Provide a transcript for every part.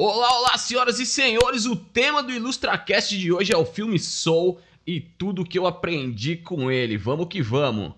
Olá, olá, senhoras e senhores! O tema do IlustraCast de hoje é o filme Soul e tudo que eu aprendi com ele. Vamos que vamos!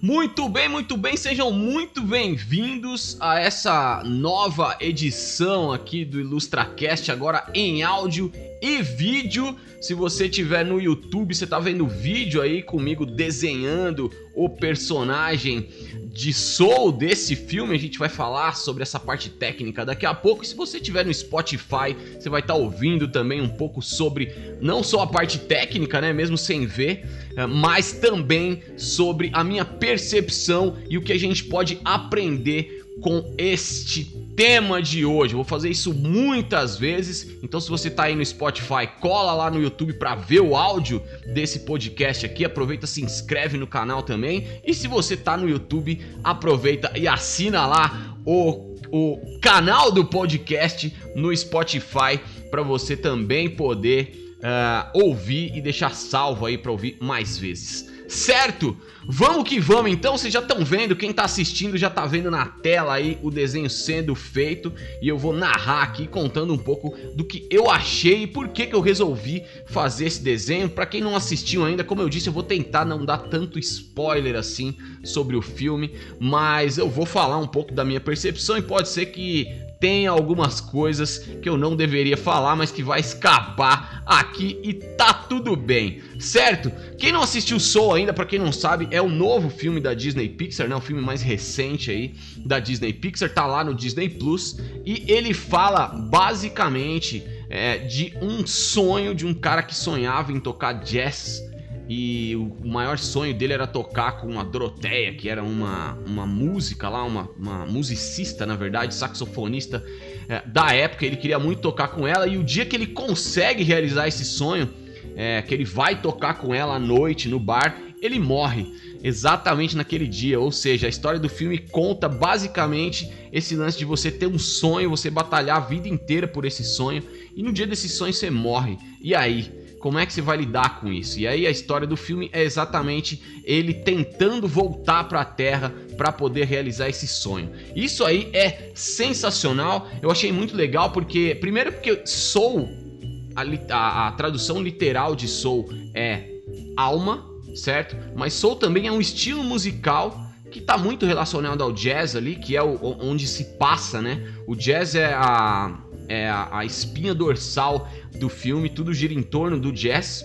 Muito bem, muito bem, sejam muito bem-vindos a essa nova edição aqui do IlustraCast, agora em áudio e vídeo. Se você tiver no YouTube, você tá vendo vídeo aí comigo desenhando o personagem de Soul desse filme. A gente vai falar sobre essa parte técnica daqui a pouco. E se você tiver no Spotify, você vai estar tá ouvindo também um pouco sobre não só a parte técnica, né, mesmo sem ver, eh, mas também sobre a minha percepção e o que a gente pode aprender com este tema de hoje. Eu vou fazer isso muitas vezes, então se você está aí no Spotify, cola lá no YouTube para ver o áudio desse podcast aqui. Aproveita, se inscreve no canal também. E se você está no YouTube, aproveita e assina lá o, o canal do podcast no Spotify para você também poder uh, ouvir e deixar salvo aí para ouvir mais vezes. Certo? Vamos que vamos então, vocês já estão vendo, quem está assistindo já está vendo na tela aí o desenho sendo feito e eu vou narrar aqui contando um pouco do que eu achei e por que, que eu resolvi fazer esse desenho. Para quem não assistiu ainda, como eu disse, eu vou tentar não dar tanto spoiler assim sobre o filme, mas eu vou falar um pouco da minha percepção e pode ser que tem algumas coisas que eu não deveria falar, mas que vai escapar aqui e tá tudo bem, certo? Quem não assistiu Soul ainda, para quem não sabe, é o novo filme da Disney Pixar, né? O filme mais recente aí da Disney Pixar, tá lá no Disney Plus e ele fala basicamente é, de um sonho de um cara que sonhava em tocar jazz e o maior sonho dele era tocar com a Doroteia, que era uma, uma música lá, uma, uma musicista, na verdade, saxofonista é, da época. Ele queria muito tocar com ela e o dia que ele consegue realizar esse sonho, é, que ele vai tocar com ela à noite no bar, ele morre exatamente naquele dia. Ou seja, a história do filme conta basicamente esse lance de você ter um sonho, você batalhar a vida inteira por esse sonho e no dia desse sonho você morre. E aí? Como é que você vai lidar com isso? E aí a história do filme é exatamente ele tentando voltar para a Terra para poder realizar esse sonho. Isso aí é sensacional. Eu achei muito legal porque primeiro porque Soul a, a, a tradução literal de Soul é alma, certo? Mas Soul também é um estilo musical que está muito relacionado ao jazz ali, que é o, onde se passa, né? O jazz é a, é a, a espinha dorsal do filme, tudo gira em torno do jazz.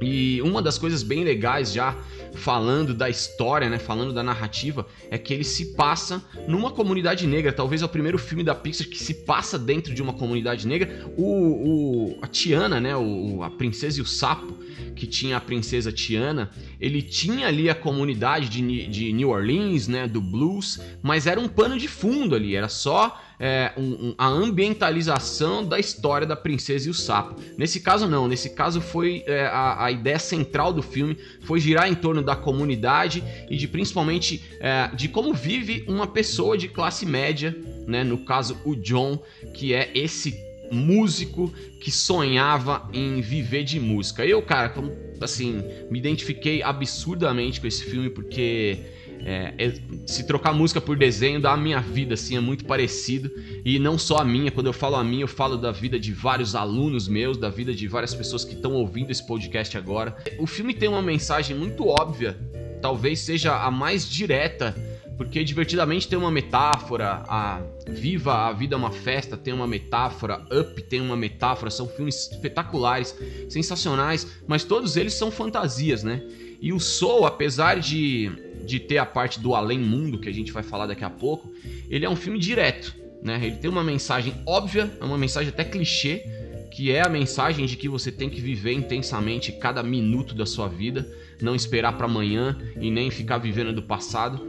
E uma das coisas bem legais já falando da história, né, falando da narrativa, é que ele se passa numa comunidade negra. Talvez é o primeiro filme da Pixar que se passa dentro de uma comunidade negra. O, o a Tiana, né, o, a princesa e o sapo, que tinha a princesa Tiana, ele tinha ali a comunidade de, de New Orleans, né, do blues, mas era um pano de fundo ali, era só é, um, um, a ambientalização da história da princesa e o sapo. Nesse caso não, nesse caso foi é, a, a, ideia central do filme foi girar em torno da comunidade e de principalmente é, de como vive uma pessoa de classe média, né? No caso o John, que é esse músico que sonhava em viver de música. Eu, cara, assim, me identifiquei absurdamente com esse filme porque é, é, se trocar música por desenho da minha vida, assim, é muito parecido. E não só a minha, quando eu falo a minha, eu falo da vida de vários alunos meus, da vida de várias pessoas que estão ouvindo esse podcast agora. O filme tem uma mensagem muito óbvia, talvez seja a mais direta, porque divertidamente tem uma metáfora, a Viva a Vida é uma Festa tem uma metáfora, Up tem uma metáfora, são filmes espetaculares, sensacionais, mas todos eles são fantasias, né? E o Soul, apesar de de ter a parte do além mundo que a gente vai falar daqui a pouco, ele é um filme direto, né? Ele tem uma mensagem óbvia, é uma mensagem até clichê, que é a mensagem de que você tem que viver intensamente cada minuto da sua vida, não esperar para amanhã e nem ficar vivendo do passado.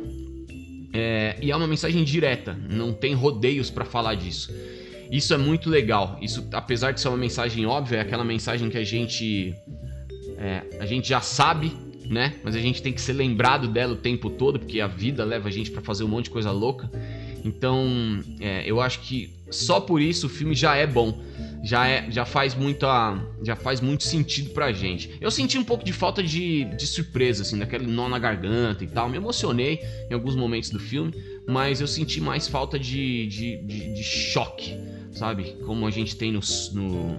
É, e é uma mensagem direta, não tem rodeios para falar disso. Isso é muito legal. Isso, apesar de ser uma mensagem óbvia, é aquela mensagem que a gente é, a gente já sabe né? Mas a gente tem que ser lembrado dela o tempo todo, porque a vida leva a gente para fazer um monte de coisa louca. Então, é, eu acho que só por isso o filme já é bom. Já, é, já faz muita, já faz muito sentido pra gente. Eu senti um pouco de falta de, de surpresa, assim, daquele nó na garganta e tal. Me emocionei em alguns momentos do filme, mas eu senti mais falta de, de, de, de choque, sabe? Como a gente tem no, no,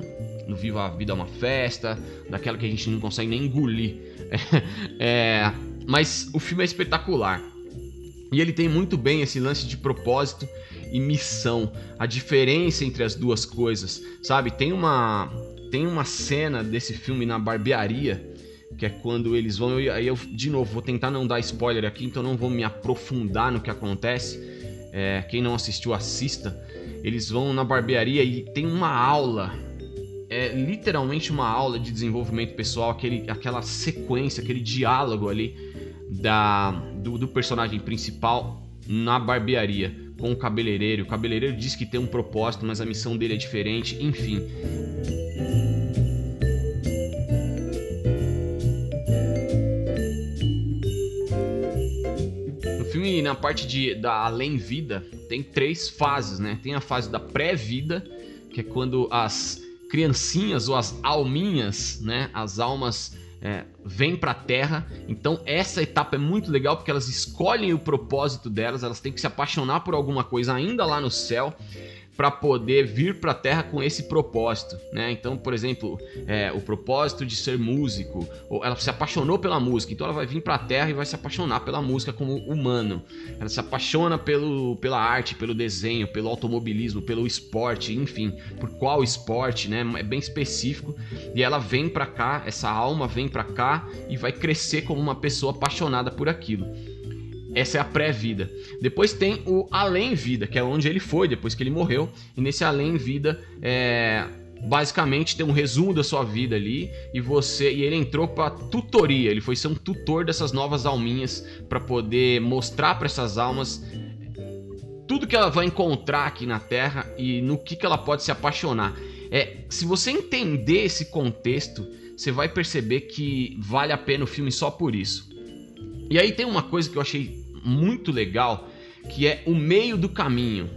no, Viva a Vida é uma Festa, daquela que a gente não consegue nem engolir. É, mas o filme é espetacular. E ele tem muito bem esse lance de propósito e missão, a diferença entre as duas coisas, sabe? Tem uma tem uma cena desse filme na barbearia que é quando eles vão. Aí eu, de novo, vou tentar não dar spoiler aqui, então não vou me aprofundar no que acontece. É, quem não assistiu, assista. Eles vão na barbearia e tem uma aula. É literalmente uma aula de desenvolvimento pessoal, aquele, aquela sequência, aquele diálogo ali da, do, do personagem principal na barbearia com o cabeleireiro. O cabeleireiro diz que tem um propósito, mas a missão dele é diferente, enfim. No filme, na parte de, da além-vida, tem três fases, né? Tem a fase da pré-vida, que é quando as criancinhas ou as alminhas, né? As almas é, vêm para a Terra. Então essa etapa é muito legal porque elas escolhem o propósito delas, elas têm que se apaixonar por alguma coisa ainda lá no céu para poder vir para a Terra com esse propósito, né? Então, por exemplo, é, o propósito de ser músico, ou ela se apaixonou pela música, então ela vai vir para a Terra e vai se apaixonar pela música como humano. Ela se apaixona pelo, pela arte, pelo desenho, pelo automobilismo, pelo esporte, enfim, por qual esporte, né? É bem específico. E ela vem para cá, essa alma vem para cá e vai crescer como uma pessoa apaixonada por aquilo. Essa é a pré-vida. Depois tem o além-vida, que é onde ele foi depois que ele morreu. E nesse além-vida, é, basicamente tem um resumo da sua vida ali e você e ele entrou para tutoria. Ele foi ser um tutor dessas novas alminhas para poder mostrar para essas almas tudo que ela vai encontrar aqui na Terra e no que, que ela pode se apaixonar. É, se você entender esse contexto, você vai perceber que vale a pena o filme só por isso. E aí tem uma coisa que eu achei muito legal, que é o meio do caminho.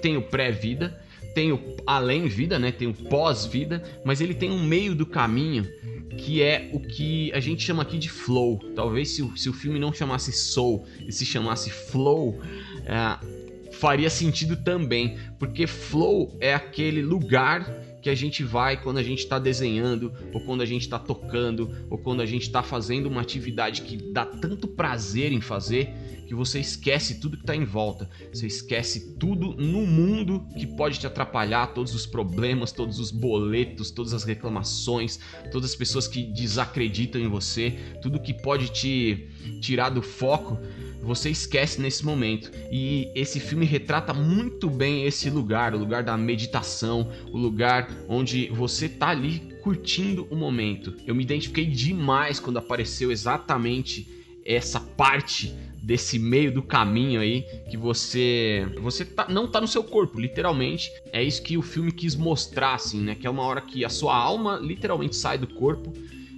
Tem o pré-vida, tem o além-vida, né? Tem o pós-vida, mas ele tem um meio do caminho que é o que a gente chama aqui de flow. Talvez se o, se o filme não chamasse soul e se chamasse flow, é, faria sentido também, porque flow é aquele lugar que a gente vai quando a gente está desenhando, ou quando a gente está tocando, ou quando a gente está fazendo uma atividade que dá tanto prazer em fazer que você esquece tudo que está em volta. Você esquece tudo no mundo que pode te atrapalhar, todos os problemas, todos os boletos, todas as reclamações, todas as pessoas que desacreditam em você, tudo que pode te tirar do foco você esquece nesse momento. E esse filme retrata muito bem esse lugar, o lugar da meditação, o lugar onde você tá ali curtindo o momento. Eu me identifiquei demais quando apareceu exatamente essa parte desse meio do caminho aí que você você tá, não tá no seu corpo, literalmente. É isso que o filme quis mostrar assim, né? Que é uma hora que a sua alma literalmente sai do corpo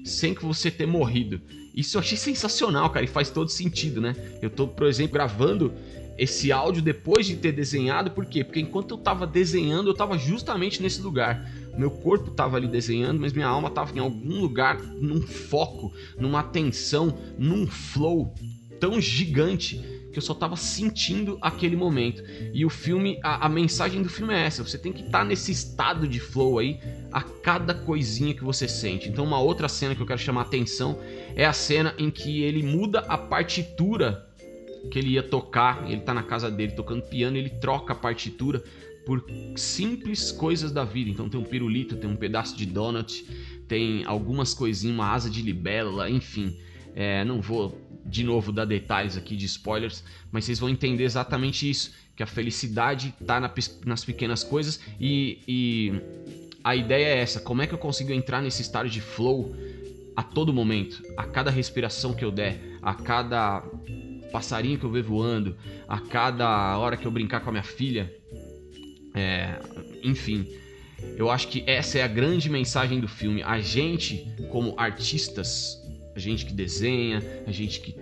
sem que você ter morrido. Isso eu achei sensacional, cara, e faz todo sentido, né? Eu tô, por exemplo, gravando esse áudio depois de ter desenhado, por quê? Porque enquanto eu tava desenhando, eu tava justamente nesse lugar. Meu corpo tava ali desenhando, mas minha alma tava em algum lugar, num foco, numa atenção, num flow tão gigante que eu só tava sentindo aquele momento. E o filme, a, a mensagem do filme é essa: você tem que estar tá nesse estado de flow aí a cada coisinha que você sente. Então, uma outra cena que eu quero chamar a atenção é a cena em que ele muda a partitura que ele ia tocar. Ele tá na casa dele tocando piano, ele troca a partitura por simples coisas da vida. Então tem um pirulito, tem um pedaço de donut, tem algumas coisinhas, uma asa de libélula, enfim. É, não vou de novo dar detalhes aqui de spoilers, mas vocês vão entender exatamente isso, que a felicidade está na, nas pequenas coisas e, e a ideia é essa, como é que eu consigo entrar nesse estado de flow a todo momento, a cada respiração que eu der, a cada passarinho que eu ver voando, a cada hora que eu brincar com a minha filha, é, enfim, eu acho que essa é a grande mensagem do filme. A gente, como artistas, a gente que desenha, a gente que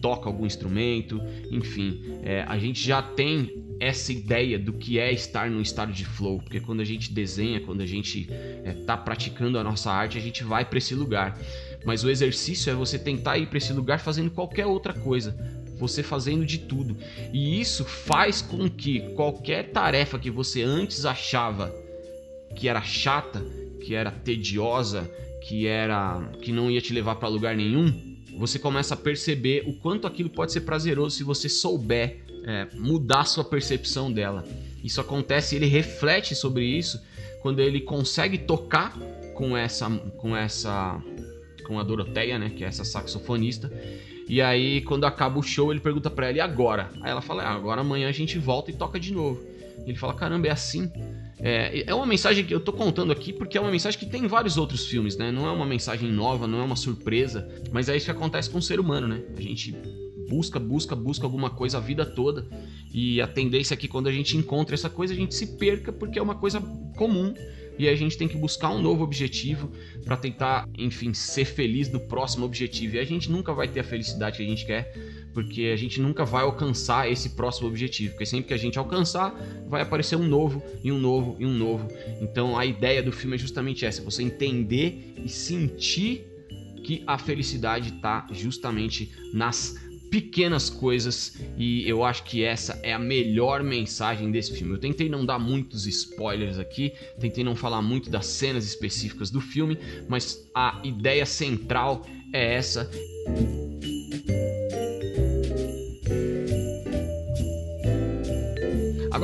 toca algum instrumento, enfim, é, a gente já tem essa ideia do que é estar num estado de flow, porque quando a gente desenha, quando a gente está é, praticando a nossa arte, a gente vai para esse lugar. Mas o exercício é você tentar ir para esse lugar fazendo qualquer outra coisa, você fazendo de tudo. E isso faz com que qualquer tarefa que você antes achava que era chata, que era tediosa, que era que não ia te levar para lugar nenhum, você começa a perceber o quanto aquilo pode ser prazeroso se você souber é, mudar sua percepção dela. Isso acontece, ele reflete sobre isso quando ele consegue tocar com essa com essa com a Doroteia, né, que é essa saxofonista. E aí quando acaba o show, ele pergunta para ela: "E agora?". Aí ela fala: ah, "Agora amanhã a gente volta e toca de novo". Ele fala: "Caramba, é assim". É, é uma mensagem que eu tô contando aqui porque é uma mensagem que tem em vários outros filmes, né? Não é uma mensagem nova, não é uma surpresa, mas é isso que acontece com o ser humano, né? A gente busca, busca, busca alguma coisa a vida toda. E a tendência é que quando a gente encontra essa coisa, a gente se perca porque é uma coisa comum e a gente tem que buscar um novo objetivo para tentar, enfim, ser feliz no próximo objetivo. E a gente nunca vai ter a felicidade que a gente quer, porque a gente nunca vai alcançar esse próximo objetivo, porque sempre que a gente alcançar, vai aparecer um novo e um novo e um novo. Então a ideia do filme é justamente essa, você entender e sentir que a felicidade está justamente nas pequenas coisas e eu acho que essa é a melhor mensagem desse filme. Eu tentei não dar muitos spoilers aqui, tentei não falar muito das cenas específicas do filme, mas a ideia central é essa.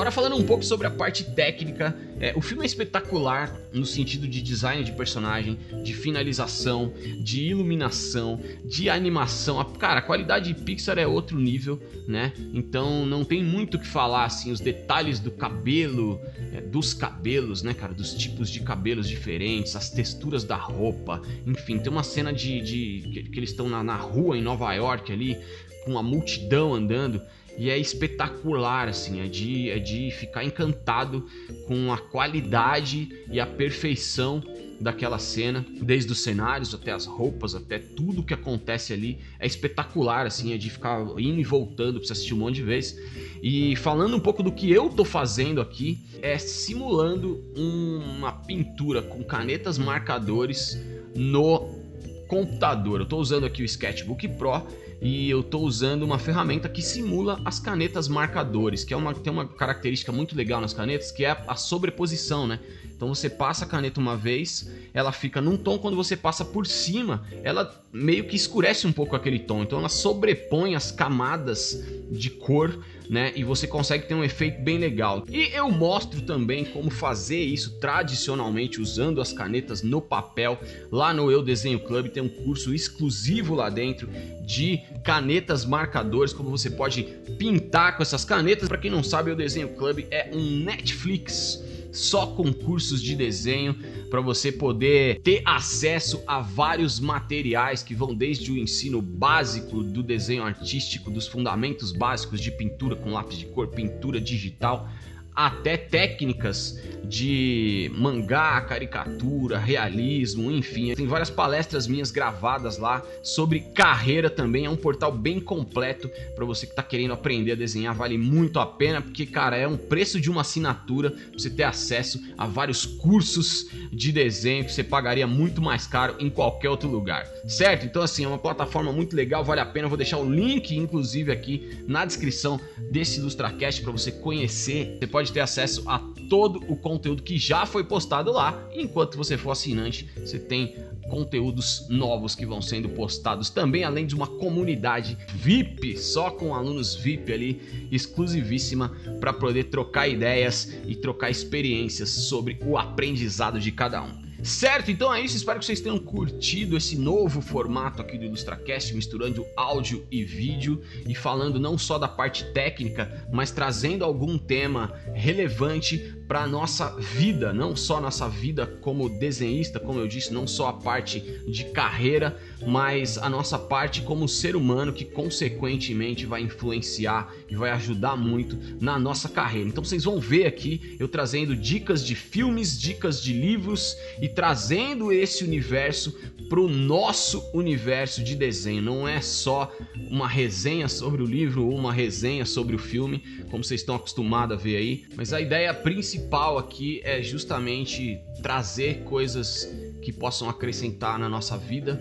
Agora falando um pouco sobre a parte técnica, é, o filme é espetacular no sentido de design de personagem, de finalização, de iluminação, de animação. Cara, a qualidade de Pixar é outro nível, né? Então não tem muito o que falar assim, os detalhes do cabelo, é, dos cabelos, né, cara, dos tipos de cabelos diferentes, as texturas da roupa, enfim, tem uma cena de, de que, que eles estão na, na rua em Nova York ali com a multidão andando e é espetacular, assim, é de, é de ficar encantado com a qualidade e a perfeição daquela cena, desde os cenários até as roupas, até tudo que acontece ali, é espetacular, assim, é de ficar indo e voltando você assistir um monte de vezes. E falando um pouco do que eu tô fazendo aqui, é simulando uma pintura com canetas marcadores no computador. Eu tô usando aqui o Sketchbook Pro e eu estou usando uma ferramenta que simula as canetas marcadores, que é uma, tem uma característica muito legal nas canetas, que é a, a sobreposição, né? Então você passa a caneta uma vez, ela fica num tom, quando você passa por cima, ela meio que escurece um pouco aquele tom. Então ela sobrepõe as camadas de cor, né? E você consegue ter um efeito bem legal. E eu mostro também como fazer isso tradicionalmente usando as canetas no papel. Lá no Eu Desenho Club tem um curso exclusivo lá dentro de canetas marcadores, como você pode pintar com essas canetas. Para quem não sabe, o Desenho Club é um Netflix só com cursos de desenho para você poder ter acesso a vários materiais que vão desde o ensino básico do desenho artístico, dos fundamentos básicos de pintura com lápis de cor, pintura digital, até técnicas de mangá, caricatura, realismo, enfim. Tem várias palestras minhas gravadas lá sobre carreira também. É um portal bem completo para você que está querendo aprender a desenhar. Vale muito a pena porque, cara, é um preço de uma assinatura pra você ter acesso a vários cursos de desenho que você pagaria muito mais caro em qualquer outro lugar, certo? Então, assim, é uma plataforma muito legal, vale a pena. Eu vou deixar o link, inclusive, aqui na descrição desse IlustraCast para você conhecer. Você pode ter acesso a todo o conteúdo que já foi postado lá. Enquanto você for assinante, você tem conteúdos novos que vão sendo postados também, além de uma comunidade VIP, só com alunos VIP ali, exclusivíssima, para poder trocar ideias e trocar experiências sobre o aprendizado de cada um. Certo? Então é isso, espero que vocês tenham curtido esse novo formato aqui do IlustraCast, misturando áudio e vídeo e falando não só da parte técnica, mas trazendo algum tema relevante para nossa vida, não só nossa vida como desenhista, como eu disse, não só a parte de carreira, mas a nossa parte como ser humano que consequentemente vai influenciar e vai ajudar muito na nossa carreira. Então vocês vão ver aqui eu trazendo dicas de filmes, dicas de livros e trazendo esse universo para o nosso universo de desenho. Não é só uma resenha sobre o livro ou uma resenha sobre o filme, como vocês estão acostumados a ver aí, mas a ideia principal aqui é justamente trazer coisas que possam acrescentar na nossa vida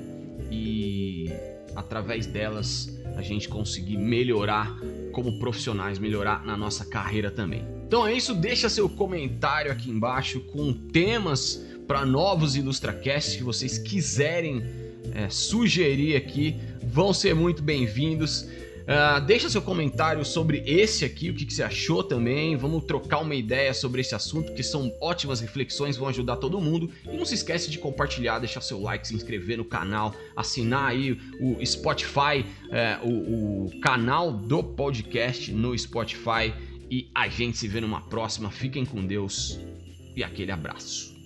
e através delas a gente conseguir melhorar como profissionais, melhorar na nossa carreira também. Então é isso, deixa seu comentário aqui embaixo com temas para novos IlustraCast que vocês quiserem é, sugerir aqui, vão ser muito bem-vindos. Uh, deixa seu comentário sobre esse aqui, o que, que, você achou também. Vamos trocar uma ideia sobre esse assunto, que são ótimas reflexões, vão ajudar todo mundo. E não se esquece de compartilhar, deixar seu like, se inscrever no canal, assinar aí o Spotify, uh, o, o canal do podcast no Spotify. E a gente se vê numa próxima. Fiquem com Deus e aquele abraço.